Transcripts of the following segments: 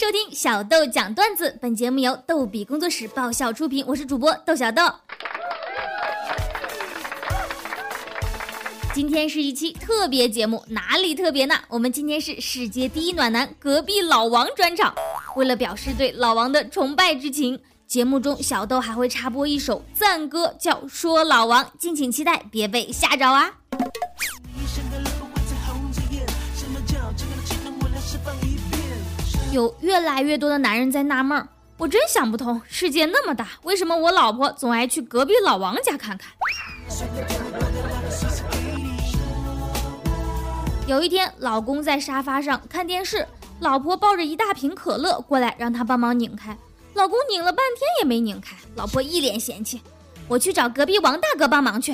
收听小豆讲段子，本节目由逗比工作室爆笑出品，我是主播豆小豆。今天是一期特别节目，哪里特别呢？我们今天是世界第一暖男隔壁老王专场。为了表示对老王的崇拜之情，节目中小豆还会插播一首赞歌，叫《说老王》，敬请期待，别被吓着啊！有越来越多的男人在纳闷儿，我真想不通，世界那么大，为什么我老婆总爱去隔壁老王家看看？有一天，老公在沙发上看电视，老婆抱着一大瓶可乐过来，让他帮忙拧开。老公拧了半天也没拧开，老婆一脸嫌弃：“我去找隔壁王大哥帮忙去。”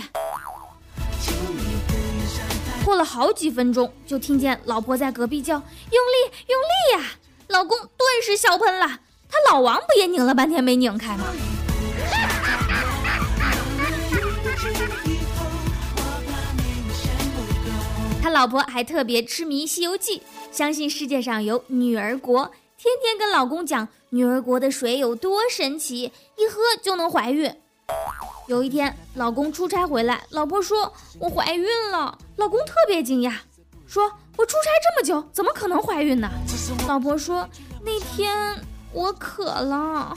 过了好几分钟，就听见老婆在隔壁叫：“用力，用力呀！”老公顿时笑喷了，他老王不也拧了半天没拧开吗？他老婆还特别痴迷《西游记》，相信世界上有女儿国，天天跟老公讲女儿国的水有多神奇，一喝就能怀孕。有一天，老公出差回来，老婆说：“我怀孕了。”老公特别惊讶，说。我出差这么久，怎么可能怀孕呢？老婆说那天我渴了。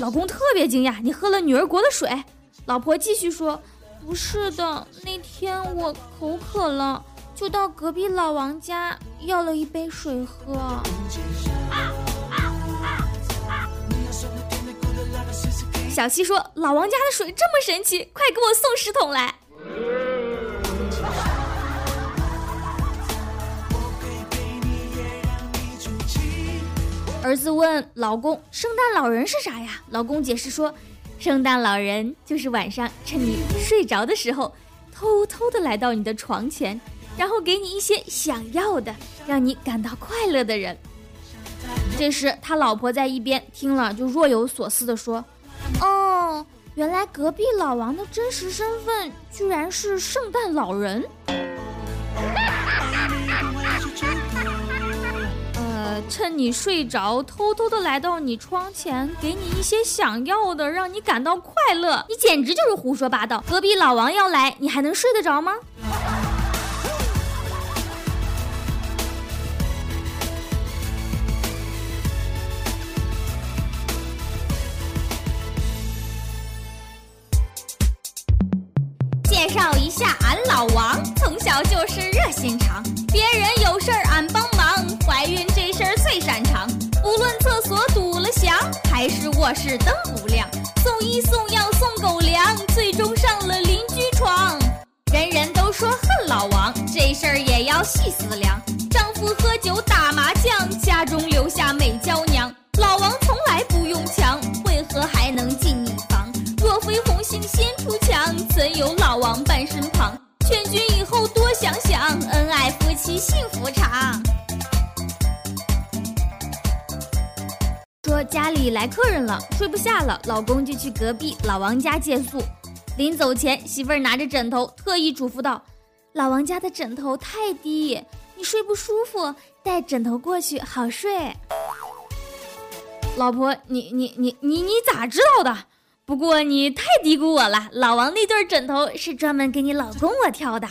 老公特别惊讶，你喝了女儿国的水？老婆继续说不是的，那天我口渴了，就到隔壁老王家要了一杯水喝。小七说老王家的水这么神奇，快给我送十桶来。儿子问老公：“圣诞老人是啥呀？”老公解释说：“圣诞老人就是晚上趁你睡着的时候，偷偷的来到你的床前，然后给你一些想要的，让你感到快乐的人。”这时他老婆在一边听了，就若有所思的说：“哦，原来隔壁老王的真实身份居然是圣诞老人。”趁你睡着，偷偷的来到你窗前，给你一些想要的，让你感到快乐。你简直就是胡说八道！隔壁老王要来，你还能睡得着吗？介绍一下，俺老王从小就是卧室灯不亮，送医送药送狗粮，最终上了邻居床。人人都说恨老王，这事儿也要细思量。丈夫喝酒打麻将，家中留下美娇娘。老王从来不用强，为何还能进你房？若非红杏先出墙，怎有老王伴身旁？劝君以后多想想，恩爱夫妻幸福长。家里来客人了，睡不下了，老公就去隔壁老王家借宿。临走前，媳妇儿拿着枕头，特意嘱咐道：“老王家的枕头太低，你睡不舒服，带枕头过去好睡。”老婆，你你你你你咋知道的？不过你太低估我了，老王那对枕头是专门给你老公我挑的。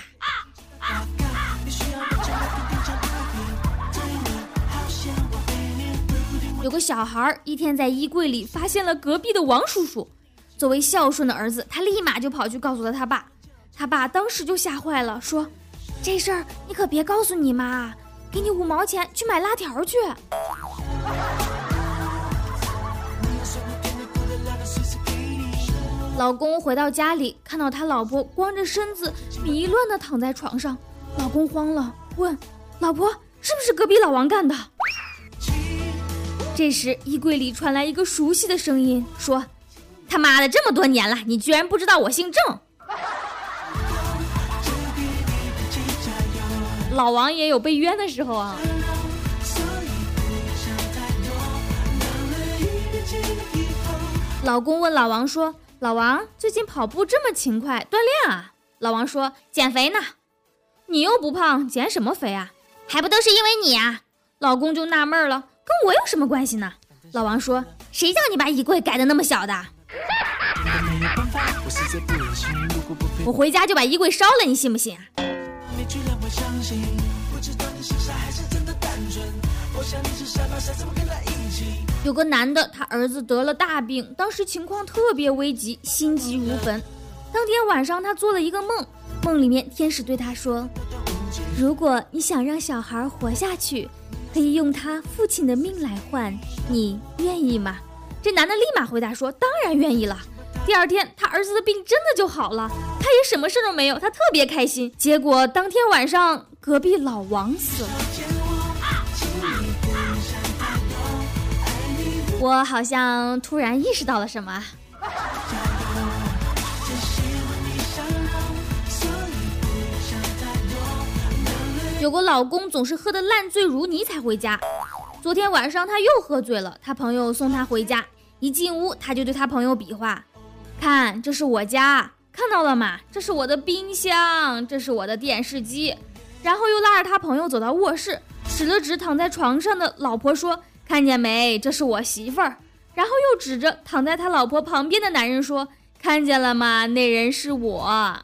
有个小孩一天在衣柜里发现了隔壁的王叔叔，作为孝顺的儿子，他立马就跑去告诉了他爸。他爸当时就吓坏了，说：“这事儿你可别告诉你妈，给你五毛钱去买辣条去。”老公回到家里，看到他老婆光着身子迷乱的躺在床上，老公慌了，问：“老婆，是不是隔壁老王干的？”这时，衣柜里传来一个熟悉的声音，说：“他妈的，这么多年了，你居然不知道我姓郑？” 老王也有被冤的时候啊。老公问老王说：“老王，最近跑步这么勤快，锻炼啊？”老王说：“减肥呢。”你又不胖，减什么肥啊？还不都是因为你啊！老公就纳闷了，跟我有什么关系呢？老王说：“谁叫你把衣柜改的那么小的？我回家就把衣柜烧了，你信不信？”有个男的，他儿子得了大病，当时情况特别危急，心急如焚。当天晚上，他做了一个梦，梦里面天使对他说：“如果你想让小孩活下去，可以用他父亲的命来换，你愿意吗？”这男的立马回答说：“当然愿意了。”第二天，他儿子的病真的就好了，他也什么事都没有，他特别开心。结果当天晚上，隔壁老王死了。我好像突然意识到了什么。有个老公总是喝得烂醉如泥才回家。昨天晚上他又喝醉了，他朋友送他回家，一进屋他就对他朋友比划：“看，这是我家，看到了吗？这是我的冰箱，这是我的电视机。”然后又拉着他朋友走到卧室，指了指躺在床上的老婆说：“看见没？这是我媳妇儿。”然后又指着躺在他老婆旁边的男人说：“看见了吗？那人是我。”